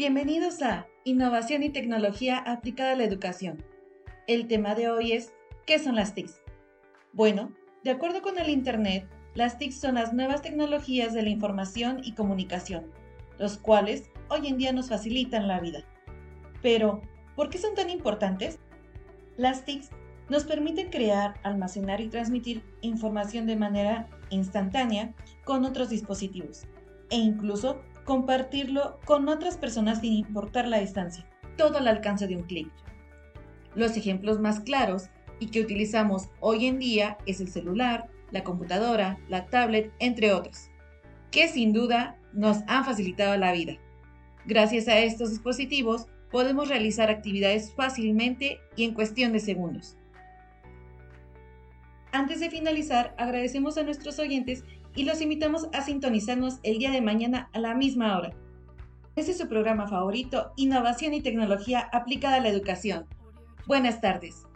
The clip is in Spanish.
Bienvenidos a Innovación y Tecnología aplicada a la educación. El tema de hoy es ¿qué son las TICs? Bueno, de acuerdo con el Internet, las TICs son las nuevas tecnologías de la información y comunicación, los cuales hoy en día nos facilitan la vida. Pero, ¿por qué son tan importantes? Las TICs nos permiten crear, almacenar y transmitir información de manera instantánea con otros dispositivos e incluso compartirlo con otras personas sin importar la distancia, todo al alcance de un clic. Los ejemplos más claros y que utilizamos hoy en día es el celular, la computadora, la tablet, entre otros, que sin duda nos han facilitado la vida. Gracias a estos dispositivos podemos realizar actividades fácilmente y en cuestión de segundos. Antes de finalizar, agradecemos a nuestros oyentes y los invitamos a sintonizarnos el día de mañana a la misma hora. Este es su programa favorito, Innovación y Tecnología aplicada a la educación. Buenas tardes.